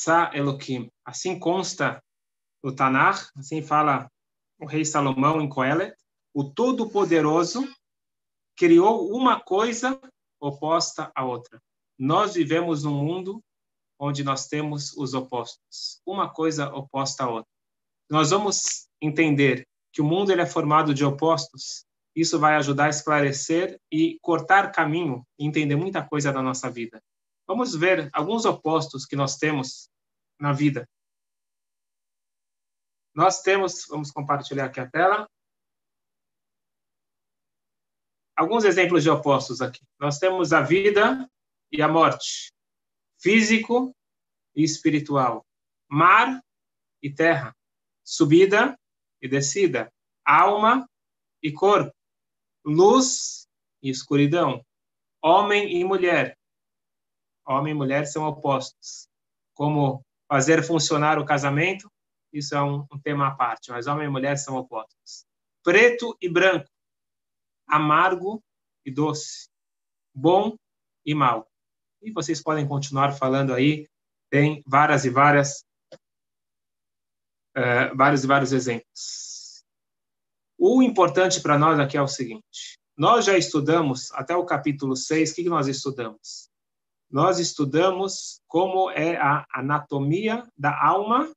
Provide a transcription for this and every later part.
Asa Elohim. Assim consta no Tanakh, assim fala o rei Salomão em Coelet, o Todo-Poderoso criou uma coisa oposta à outra. Nós vivemos num mundo onde nós temos os opostos, uma coisa oposta à outra. Nós vamos entender que o mundo ele é formado de opostos. Isso vai ajudar a esclarecer e cortar caminho entender muita coisa da nossa vida. Vamos ver alguns opostos que nós temos na vida. Nós temos, vamos compartilhar aqui a tela. Alguns exemplos de opostos aqui. Nós temos a vida e a morte, físico e espiritual, mar e terra, subida e descida, alma e corpo, luz e escuridão, homem e mulher, homem e mulher são opostos. Como fazer funcionar o casamento, isso é um, um tema à parte, mas homem e mulher são opostos. Preto e branco, amargo e doce, bom e mal. E vocês podem continuar falando aí, tem várias e várias, uh, vários e vários exemplos. O importante para nós aqui é o seguinte: nós já estudamos até o capítulo 6, o que nós estudamos? Nós estudamos como é a anatomia da alma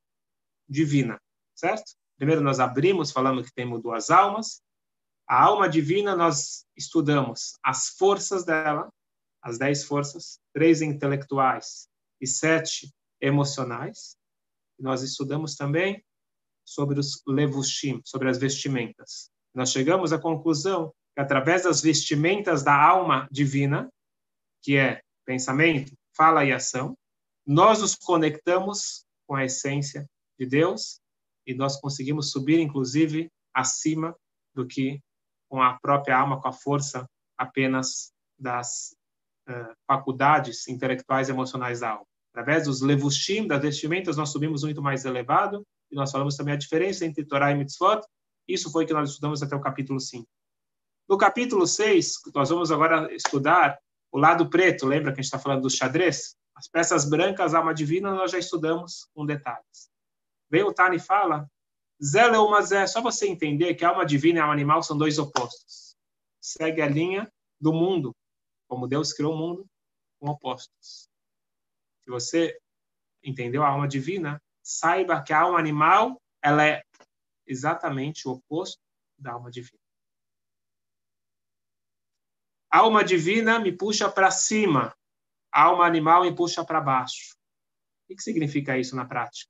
divina, certo? Primeiro nós abrimos falando que temos duas almas. A alma divina nós estudamos as forças dela, as dez forças, três intelectuais e sete emocionais. Nós estudamos também sobre os levushim, sobre as vestimentas. Nós chegamos à conclusão que através das vestimentas da alma divina, que é pensamento, fala e ação, nós nos conectamos com a essência de Deus e nós conseguimos subir, inclusive, acima do que com a própria alma, com a força apenas das uh, faculdades intelectuais e emocionais da alma. Através dos levushim, das vestimentas, nós subimos muito mais elevado e nós falamos também a diferença entre Torá e Mitzvot. Isso foi que nós estudamos até o capítulo 5. No capítulo 6, nós vamos agora estudar o lado preto, lembra que a gente está falando do xadrez? As peças brancas, alma divina, nós já estudamos com detalhes. Vem o Tani e fala, Zé uma Zé, só você entender que a alma divina e a alma animal são dois opostos. Segue a linha do mundo, como Deus criou o mundo, com opostos. Se você entendeu a alma divina, saiba que a alma animal ela é exatamente o oposto da alma divina. Alma divina me puxa para cima, alma animal me puxa para baixo. O que significa isso na prática?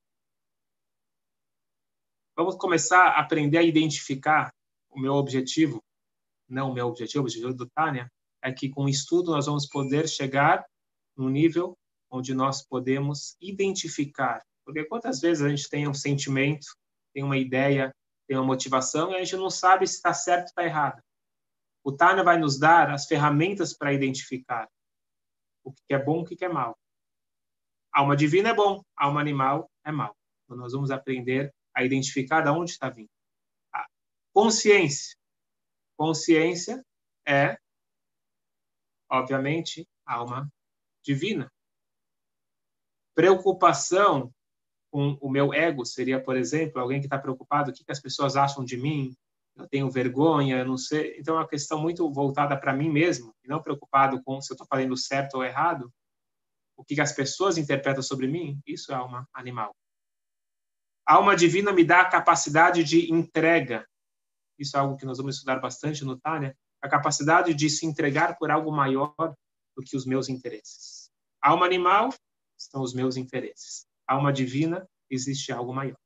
Vamos começar a aprender a identificar o meu objetivo, não o meu objetivo, o objetivo do Tânia, é que com o estudo nós vamos poder chegar num nível onde nós podemos identificar. Porque quantas vezes a gente tem um sentimento, tem uma ideia, tem uma motivação e a gente não sabe se está certo ou está errado. O Tânia vai nos dar as ferramentas para identificar o que é bom e o que é mal. Alma divina é bom, alma animal é mal. Então, nós vamos aprender a identificar de onde está vindo. A consciência. Consciência é, obviamente, alma divina. Preocupação com o meu ego seria, por exemplo, alguém que está preocupado, o que, que as pessoas acham de mim, eu tenho vergonha, eu não sei. Então, é uma questão muito voltada para mim mesmo, não preocupado com se eu estou fazendo certo ou errado. O que as pessoas interpretam sobre mim, isso é alma animal. A alma divina me dá a capacidade de entrega. Isso é algo que nós vamos estudar bastante no Tânia. A capacidade de se entregar por algo maior do que os meus interesses. A alma animal são os meus interesses. A alma divina existe algo maior.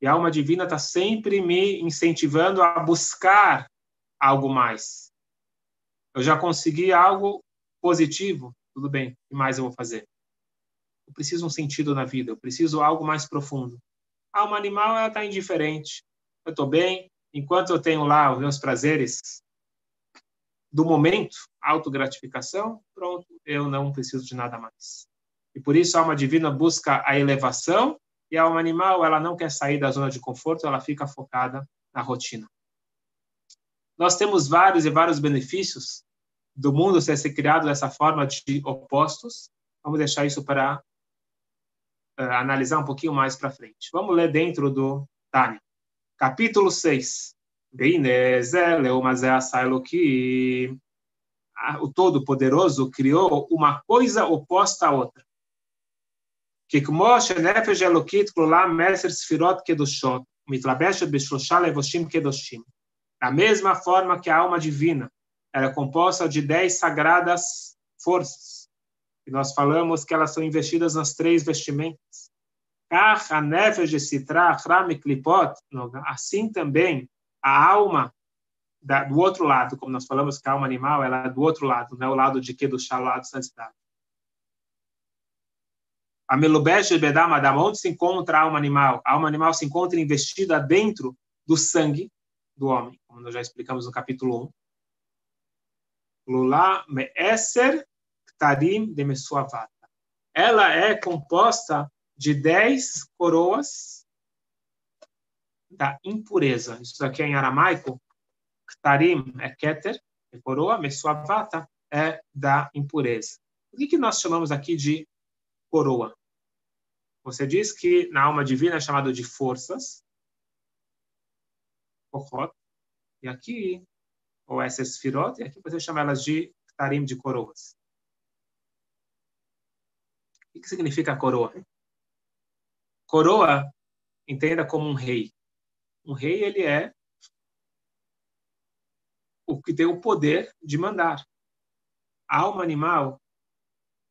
E a alma divina está sempre me incentivando a buscar algo mais. Eu já consegui algo positivo, tudo bem, o que mais eu vou fazer? Eu preciso um sentido na vida, eu preciso algo mais profundo. A alma animal, ela está indiferente. Eu estou bem, enquanto eu tenho lá os meus prazeres do momento, autogratificação, pronto, eu não preciso de nada mais. E por isso a alma divina busca a elevação e a alma animal, ela não quer sair da zona de conforto, ela fica focada na rotina. Nós temos vários e vários benefícios do mundo ser criado dessa forma de opostos. Vamos deixar isso para uh, analisar um pouquinho mais para frente. Vamos ler dentro do Tânia. Capítulo 6. O Todo-Poderoso criou uma coisa oposta à outra Que כמו שנפש אלוקית כלולה מעשר ספירות קדושות, מתלבשת בשלושה לבושים קדושים. Da mesma forma que a alma divina era é composta de dez sagradas forças. E nós falamos que elas são investidas nas três vestimentas. Assim também a alma da, do outro lado, como nós falamos que a alma animal ela é do outro lado, não é o lado de que do chá, o lado de santidade. A Melubesh Bedamadam, onde se encontra a alma animal? A alma animal se encontra investida dentro do sangue do homem, como nós já explicamos no capítulo 1. Lula Me'eser Ktarim de Mesuavata. Ela é composta de dez coroas da impureza. Isso aqui é em aramaico. Ktarim é Keter, é coroa. Mesuavata é da impureza. O que nós chamamos aqui de coroa? Você diz que na alma divina é chamado de forças. E aqui ou essas firot, e aqui você chama elas de tarim de coroas. O que significa coroa? Coroa, entenda como um rei. Um rei, ele é o que tem o poder de mandar. A alma animal,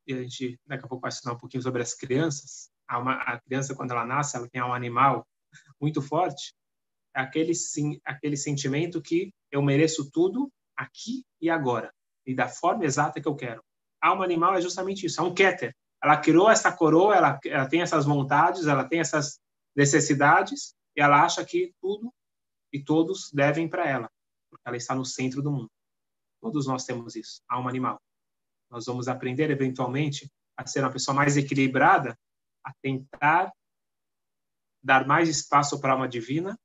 e a gente daqui a pouco vai estudar um pouquinho sobre as crianças, uma, a criança, quando ela nasce, ela tem um animal muito forte, aquele, sim, aquele sentimento que eu mereço tudo aqui e agora, e da forma exata que eu quero. A alma animal é justamente isso, é um keter. Ela criou essa coroa, ela, ela tem essas vontades, ela tem essas necessidades, e ela acha que tudo e todos devem para ela, porque ela está no centro do mundo. Todos nós temos isso, alma animal. Nós vamos aprender, eventualmente, a ser uma pessoa mais equilibrada, a tentar dar mais espaço para a alma divina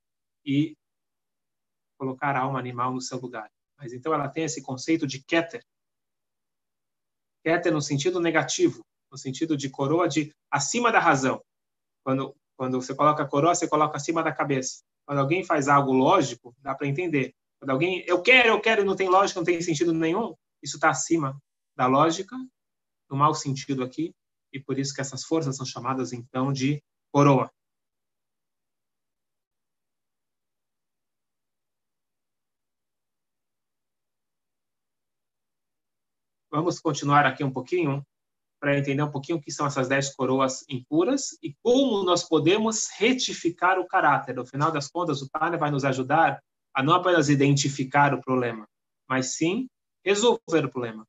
e colocar a alma animal no seu lugar. Mas então ela tem esse conceito de keter. Keter no sentido negativo, no sentido de coroa de acima da razão. Quando quando você coloca a coroa, você coloca acima da cabeça. Quando alguém faz algo lógico, dá para entender. Quando alguém, eu quero, eu quero, não tem lógica, não tem sentido nenhum, isso está acima da lógica, no mau sentido aqui, e por isso que essas forças são chamadas então de coroa. Vamos continuar aqui um pouquinho para entender um pouquinho o que são essas dez coroas impuras e como nós podemos retificar o caráter. No final das contas, o Tânia vai nos ajudar a não apenas identificar o problema, mas sim resolver o problema.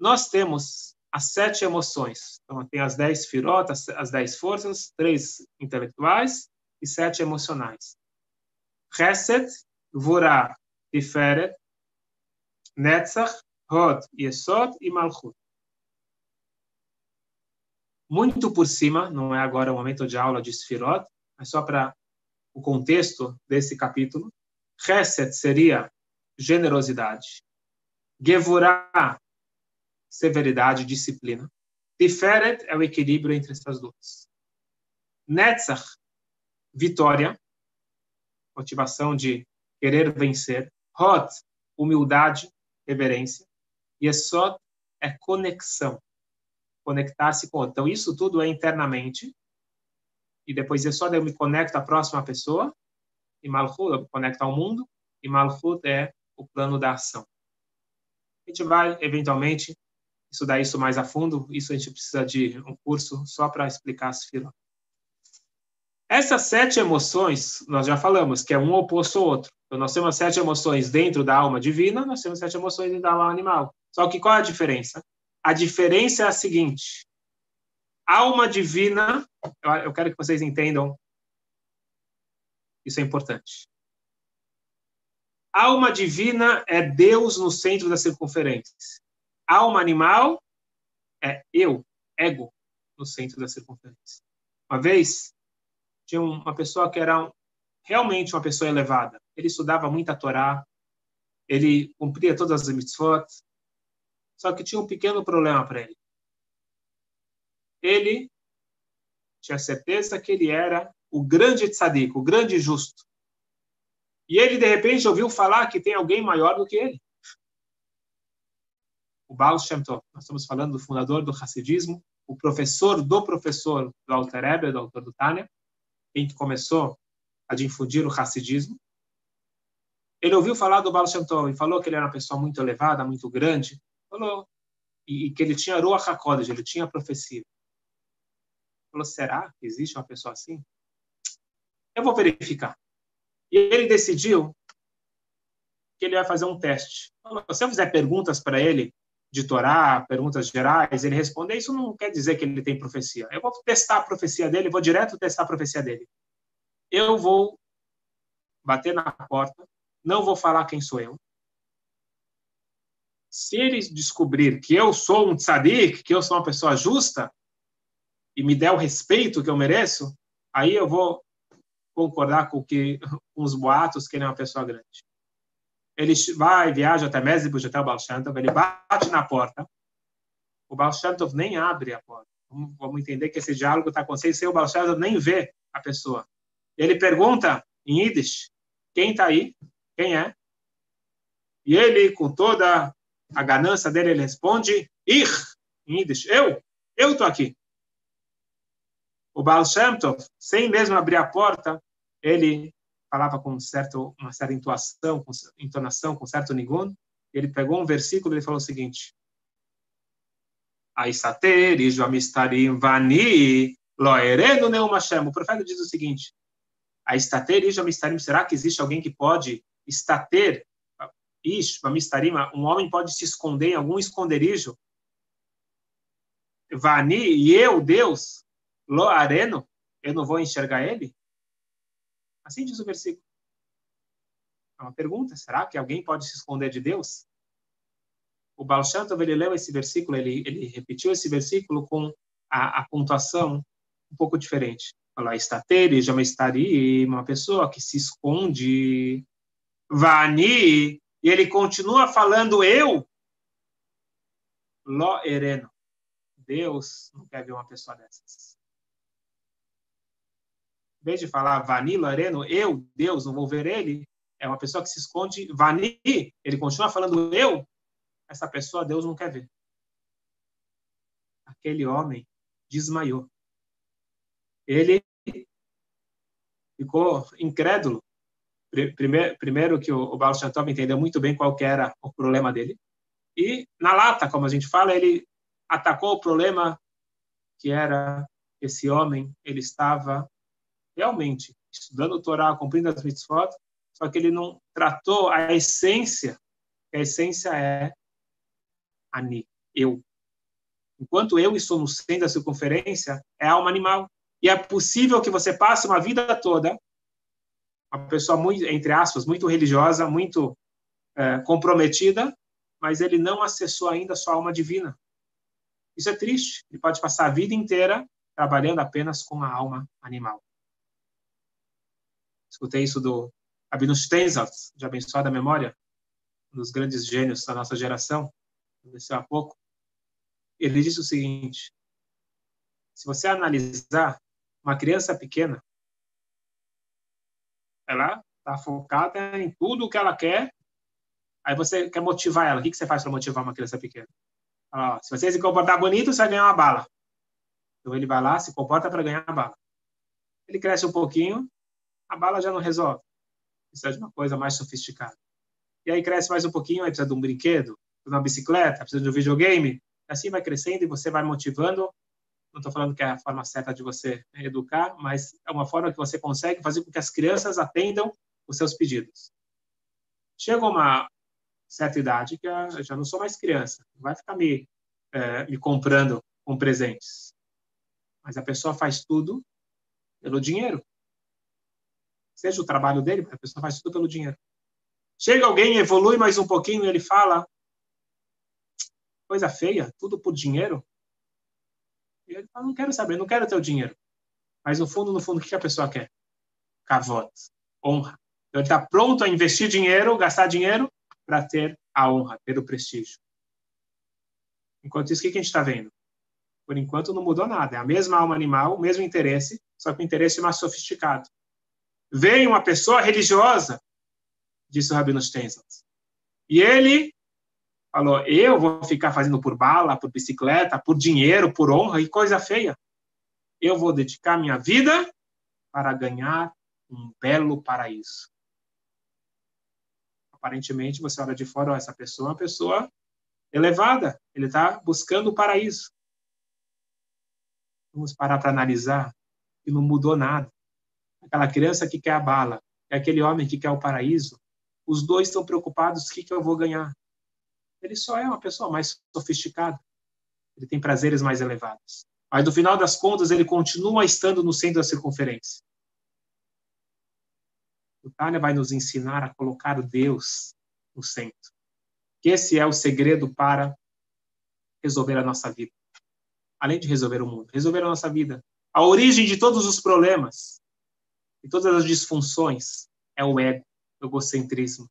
Nós temos as sete emoções. Então, tem as dez firotas, as dez forças, três intelectuais e sete emocionais. Chesed, Vurah, Tiferet, Netzach, Hod, Yesod e Malchut. Muito por cima, não é agora o momento de aula de Sfirot, mas só para o contexto desse capítulo. Chesed seria generosidade. Gevurah, severidade, disciplina. Tiferet é o equilíbrio entre essas duas. Netzach, vitória, motivação de querer vencer. Hod, humildade, reverência. Yesod é conexão, conectar-se com outro. Então, isso tudo é internamente. E depois Yesod eu me conecto à próxima pessoa. E Malchut eu me conecto ao mundo. E Malchut é o plano da ação. A gente vai, eventualmente, estudar isso mais a fundo. Isso a gente precisa de um curso só para explicar as filas. Essas sete emoções, nós já falamos, que é um oposto ao outro. Então, nós temos sete emoções dentro da alma divina, nós temos sete emoções dentro da alma animal. Só que qual é a diferença? A diferença é a seguinte: alma divina, eu quero que vocês entendam, isso é importante. Alma divina é Deus no centro da circunferência. Alma animal é eu, ego, no centro da circunferência. Uma vez, tinha uma pessoa que era realmente uma pessoa elevada. Ele estudava muita Torá, ele cumpria todas as mitzvot, só que tinha um pequeno problema para ele. Ele tinha certeza que ele era o grande tzadik, o grande justo. E ele, de repente, ouviu falar que tem alguém maior do que ele. O Baal Shem Tov. Nós estamos falando do fundador do Hassidismo, o professor do professor do Alter Rebbe, do autor do Tânia, em que começou a difundir o Hassidismo. Ele ouviu falar do Baal Shem Tov e falou que ele era uma pessoa muito elevada, muito grande. Falou. E, e que ele tinha Ruach HaKodesh, ele tinha profecia. Falou, será que existe uma pessoa assim? Eu vou verificar. E ele decidiu que ele vai fazer um teste. Se eu fizer perguntas para ele de Torá, perguntas gerais, ele responder, isso não quer dizer que ele tem profecia. Eu vou testar a profecia dele, vou direto testar a profecia dele. Eu vou bater na porta, não vou falar quem sou eu. Se ele descobrir que eu sou um tzadik, que eu sou uma pessoa justa, e me der o respeito que eu mereço, aí eu vou concordar com, que, com os boatos que ele é uma pessoa grande. Ele vai, viaja até Mesibus, até o Baal Shantov, ele bate na porta, o Baal Shantov nem abre a porta. Vamos, entender que esse diálogo está acontecendo sem o Baal Shantov nem ver a pessoa. Ele pergunta em Yiddish, quem está aí? Quem é? E ele, com toda a ganância dele, ele responde, Ich, em Yiddish, eu, eu estou aqui o Baal sem mesmo abrir a porta, ele falava com certo, uma certa intuação, com entonação, com certo nigun. Ele pegou um versículo e falou o seguinte: Aisater, Amistarim, Vani, Loereno Neuma Hashem. O profeta diz o seguinte: Aisater, Amistarim, será que existe alguém que pode estater, Ish, Amistarim, um homem pode se esconder em algum esconderijo? Vani, e eu, Deus, Lo areno, eu não vou enxergar ele? Assim diz o versículo. É uma pergunta, será que alguém pode se esconder de Deus? O Baal Shem Tov, ele leu esse versículo, ele, ele repetiu esse versículo com a, a pontuação um pouco diferente. Fala, estateri, estaria uma pessoa que se esconde, vani, e ele continua falando eu, lo ereno. Deus não quer ver uma pessoa dessas em vez de falar Vani Loreno, eu, Deus, não vou ver ele, é uma pessoa que se esconde, Vani, ele continua falando eu, essa pessoa Deus não quer ver. Aquele homem desmaiou. Ele ficou incrédulo. Primeiro, primeiro que o, Baal Shantov entendeu muito bem qual era o problema dele. E na lata, como a gente fala, ele atacou o problema que era esse homem, ele estava realmente estudando o Torá, cumprindo as mitzvot, só que ele não tratou a essência, que a essência é ani, eu. Enquanto eu estou no centro da circunferência, é alma animal. E é possível que você passe uma vida toda, uma pessoa muito, entre aspas, muito religiosa, muito é, comprometida, mas ele não acessou ainda a sua alma divina. Isso é triste. Ele pode passar a vida inteira trabalhando apenas com a alma animal. Escutei isso do Abinu Steinsaltz, de Abençoada Memória, um dos grandes gênios da nossa geração, há pouco. Ele disse o seguinte: se você analisar uma criança pequena, ela está focada em tudo o que ela quer, aí você quer motivar ela. O que você faz para motivar uma criança pequena? Ah, se você se comportar bonito, você vai ganhar uma bala. Então ele vai lá, se comporta para ganhar a bala. Ele cresce um pouquinho, a bala já não resolve. Precisa de uma coisa mais sofisticada. E aí cresce mais um pouquinho, aí precisa de um brinquedo, de uma bicicleta, precisa de um videogame. Assim vai crescendo e você vai motivando. Não estou falando que é a forma certa de você educar, mas é uma forma que você consegue fazer com que as crianças atendam os seus pedidos. Chega uma certa idade que eu já não sou mais criança, não vai ficar me, é, me comprando com presentes. Mas a pessoa faz tudo pelo dinheiro seja o trabalho dele, a pessoa faz tudo pelo dinheiro. Chega alguém, evolui mais um pouquinho, e ele fala, coisa feia, tudo por dinheiro. E ele fala, não quero saber, não quero ter o dinheiro. Mas no fundo, no fundo, o que a pessoa quer? Kavod, honra. Então, ele está pronto a investir dinheiro, gastar dinheiro, para ter a honra, ter o prestígio. Enquanto isso, o que a gente está vendo? Por enquanto não mudou nada. É a mesma alma animal, o mesmo interesse, só que o interesse mais sofisticado. Vem uma pessoa religiosa, disse o Rabino Stenzels. E ele falou: Eu vou ficar fazendo por bala, por bicicleta, por dinheiro, por honra e coisa feia. Eu vou dedicar minha vida para ganhar um belo paraíso. Aparentemente, você olha de fora, essa pessoa é uma pessoa elevada, ele está buscando o paraíso. Vamos parar para analisar que não mudou nada. Aquela criança que quer a bala e aquele homem que quer o paraíso, os dois estão preocupados: o que, que eu vou ganhar? Ele só é uma pessoa mais sofisticada. Ele tem prazeres mais elevados. Mas, no final das contas, ele continua estando no centro da circunferência. O Tânia vai nos ensinar a colocar Deus no centro. Que esse é o segredo para resolver a nossa vida. Além de resolver o mundo, resolver a nossa vida. A origem de todos os problemas e todas as disfunções é o ego, o egocentrismo.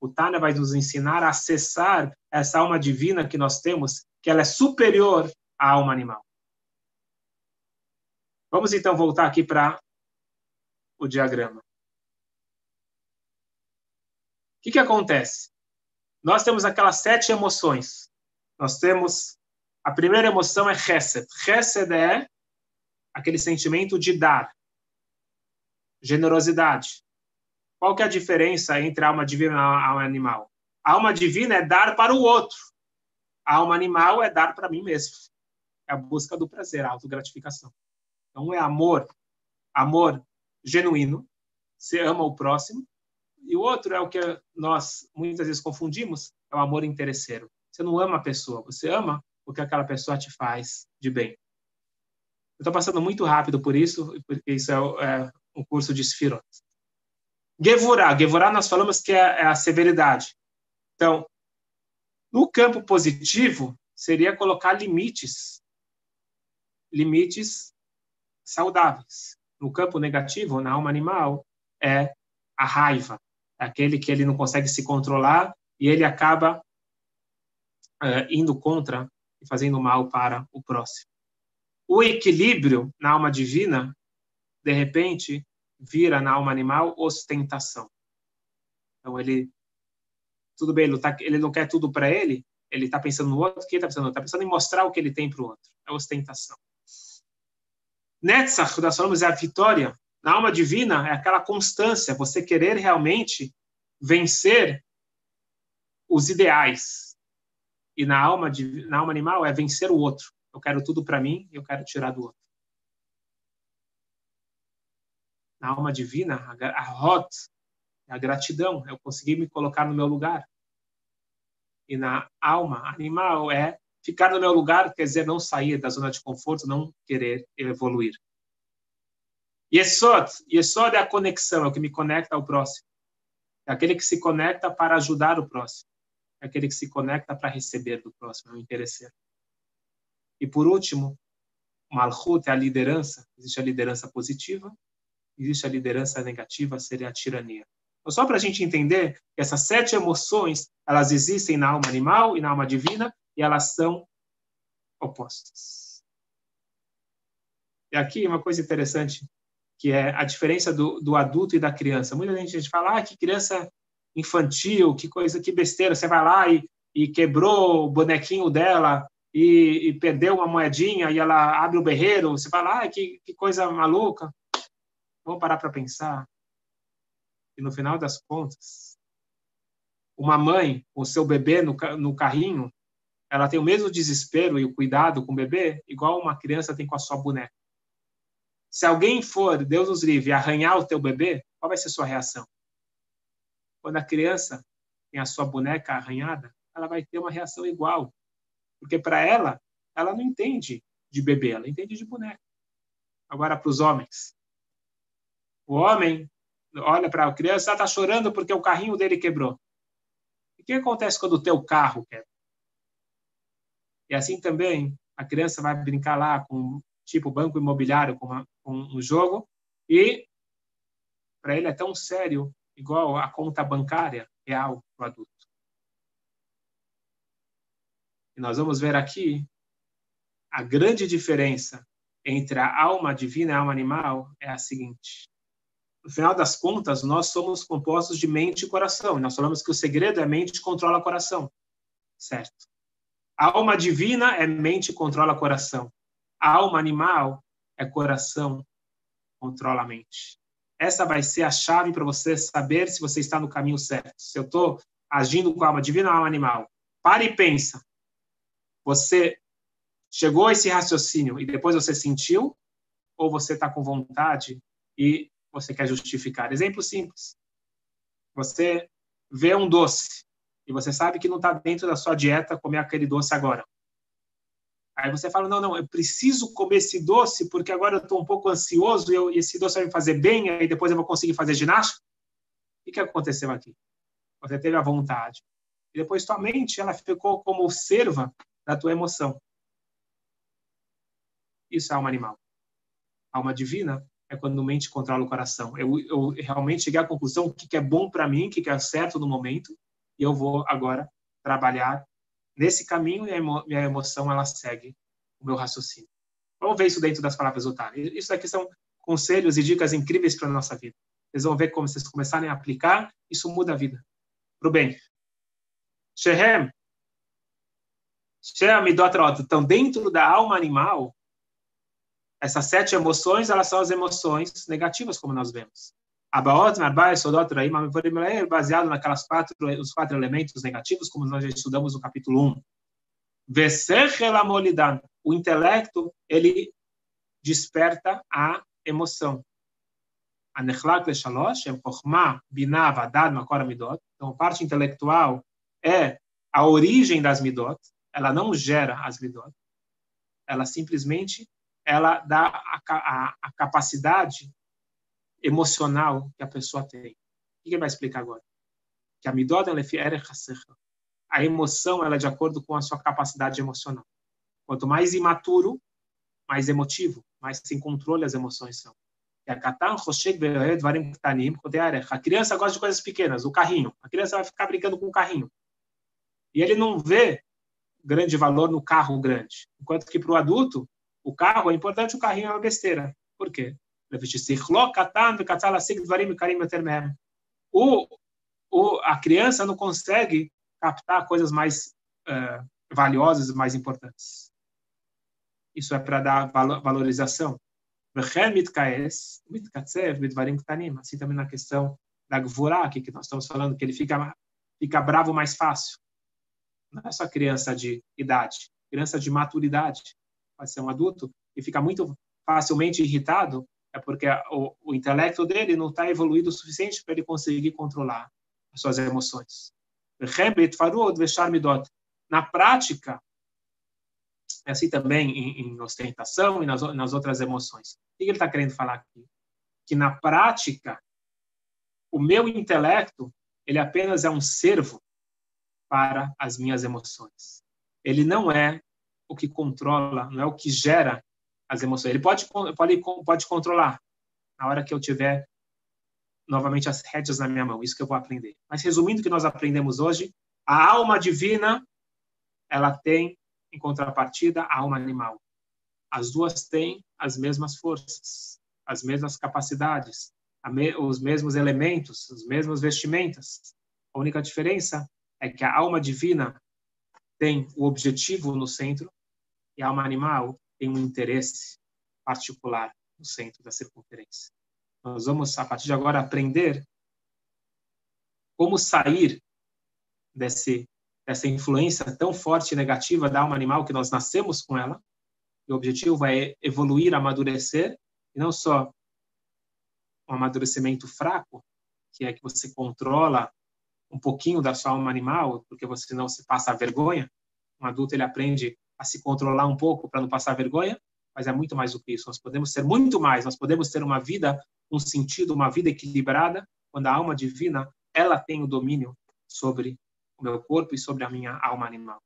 O Tânia vai nos ensinar a acessar essa alma divina que nós temos, que ela é superior à alma animal. Vamos então voltar aqui para o diagrama. O que, que acontece? Nós temos aquelas sete emoções. Nós temos a primeira emoção é Chesed. Chesed é aquele sentimento de dar, generosidade. Qual que é a diferença entre a alma divina e a alma animal? A alma divina é dar para o outro. A alma animal é dar para mim mesmo. É a busca do prazer, a autogratificação. Então é amor, amor genuíno. Você ama o próximo. E o outro é o que nós muitas vezes confundimos, é o amor interesseiro. Você não ama a pessoa, você ama o que aquela pessoa te faz de bem. Eu estou passando muito rápido por isso, porque isso é, é um curso de Sfirot. Gevurah. Gevurah nós falamos que é, é a severidade. Então, no campo positivo, seria colocar limites. Limites saudáveis. No campo negativo, na alma animal, é a raiva. É aquele que ele não consegue se controlar e ele acaba é, indo contra e fazendo mal para o próximo. O equilíbrio na alma divina, de repente, vira na alma animal ostentação. Então ele tudo bem, ele, tá, ele não quer tudo para ele, ele está pensando no outro, que está pensando? Está pensando em mostrar o que ele tem para o outro. É ostentação. Netzach, nós falamos, é a vitória. Na alma divina, é aquela constância, você querer realmente vencer os ideais. E na alma, na alma animal, é vencer o outro. Eu quero tudo para mim eu quero tirar do outro. Na alma divina, a Hot, a gratidão, eu consegui me colocar no meu lugar. E na alma animal é ficar no meu lugar, quer dizer, não sair da zona de conforto, não querer evoluir. Yesod, Yesod é a conexão, é o que me conecta ao próximo. É aquele que se conecta para ajudar o próximo. É aquele que se conecta para receber do próximo, é o interesseiro. E por último, Malchut é a liderança. Existe a liderança positiva existe a liderança negativa, seria a tirania. Então, só para a gente entender que essas sete emoções, elas existem na alma animal e na alma divina, e elas são opostas. E aqui uma coisa interessante, que é a diferença do, do adulto e da criança. Muita gente fala, ah, que criança infantil, que coisa, que besteira. Você vai lá e, e quebrou o bonequinho dela e, e, perdeu uma moedinha e ela abre o berreiro. Você fala, ah, que, que coisa maluca. Vamos parar para pensar que no final das contas, uma mãe com seu bebê no, no carrinho, ela tem o mesmo desespero e o cuidado com o bebê igual uma criança tem com a sua boneca. Se alguém for, Deus nos livre, arranhar o teu bebê, qual vai ser a sua reação? Quando a criança tem a sua boneca arranhada, ela vai ter uma reação igual. Porque para ela, ela não entende de bebê, ela entende de boneca. Agora, para os homens, o homem olha para a criança, está chorando porque o carrinho dele quebrou. o que acontece quando o teu carro quebra? E assim também, a criança vai brincar lá com tipo banco imobiliário, com, uma, com um jogo, e para ele é tão sério, igual a conta bancária real do adulto. E nós vamos ver aqui a grande diferença entre a alma divina e a alma animal é a seguinte. No final das contas, nós somos compostos de mente e coração. Nós falamos que o segredo é mente controla coração. Certo? A alma divina é mente controla coração. A alma animal é coração controla a mente. Essa vai ser a chave para você saber se você está no caminho certo. Se eu estou agindo com a alma divina ou a alma animal. Pare e pensa. Você chegou a esse raciocínio e depois você sentiu? Ou você está com vontade e você quer justificar? Exemplo simples. Você vê um doce e você sabe que não está dentro da sua dieta comer aquele doce agora. Aí você fala, não, não, eu preciso comer esse doce porque agora eu estou um pouco ansioso e, eu, e, esse doce vai me fazer bem, aí depois eu vou conseguir fazer ginástica. O que aconteceu aqui? Você teve a vontade. E depois tua mente, ela ficou como serva da tua emoção. Isso é alma animal. Alma divina é quando a mente controla o coração. Eu, eu realmente cheguei à conclusão o que é bom para mim, o que é certo no momento, e eu vou agora trabalhar nesse caminho e a minha emoção ela segue o meu raciocínio. Vamos ver isso dentro das palavras do Tânia. Isso aqui são conselhos e dicas incríveis para nossa vida. Vocês vão ver como vocês começarem a aplicar, isso muda a vida. Para o bem. Shehem. Shehem Então, dentro da alma animal, essas sete emoções, elas são as emoções negativas, como nós vemos. Abaot, Marbai, Sodot, Raim, baseado naquelas quatro, os quatro elementos negativos, como nós já estudamos no capítulo 1. Vesechel Amolidan, o intelecto, ele desperta a emoção. Anechlak Leshalosh, Chokhmah, Binah, Vadad, Makor Midot. Então, a parte intelectual é a origem das midot, ela não gera as midot, ela simplesmente ela dá a, a, a capacidade emocional que a pessoa tem. O que ele vai explicar agora? Que a midot é a emoção ela é de acordo com a sua capacidade emocional. Quanto mais imaturo, mais emotivo, mais sem controle as emoções são. A criança gosta de coisas pequenas, o carrinho. A criança vai ficar brincando com o carrinho. E ele não vê grande valor no carro grande. Enquanto que para o adulto, o carro é importante, o carrinho é uma besteira. Por quê? O, o, a criança não consegue captar coisas mais uh, valiosas mais importantes. Isso é para dar valorização. Assim também na questão da Gvurá, que nós estamos falando, que ele fica, fica bravo mais fácil. Não é só criança de idade, criança de maturidade. Pode ser um adulto e fica muito facilmente irritado é porque o, o intelecto dele não está evoluído o suficiente para ele conseguir controlar as suas emoções. Na prática, é assim também em, em ostentação e nas, nas, outras emoções. O que ele está querendo falar aqui? Que na prática, o meu intelecto ele apenas é um servo para as minhas emoções. Ele não é o que controla, não é o que gera as emoções. Ele pode, pode, pode controlar na hora que eu tiver novamente as rédeas na minha mão. Isso que eu vou aprender. Mas resumindo o que nós aprendemos hoje, a alma divina, ela tem, em contrapartida, a alma animal. As duas têm as mesmas forças, as mesmas capacidades, os mesmos elementos, as mesmas vestimentas. A única diferença é que a alma divina tem o objetivo no centro e a alma animal tem um interesse particular no centro da circunferência. Nós vamos, a partir de agora, aprender como sair desse, dessa influência tão forte e negativa da alma animal que nós nascemos com ela. E o objetivo é evoluir, amadurecer, e não só um amadurecimento fraco, que é que você controla um pouquinho da sua alma animal, porque você não se passa a vergonha. Um adulto ele aprende a se controlar um pouco para não passar vergonha, mas é muito mais do que isso. Nós podemos ser muito mais. Nós podemos ter uma vida, um sentido, uma vida equilibrada, quando a alma divina ela tem o domínio sobre o meu corpo e sobre a minha alma animal.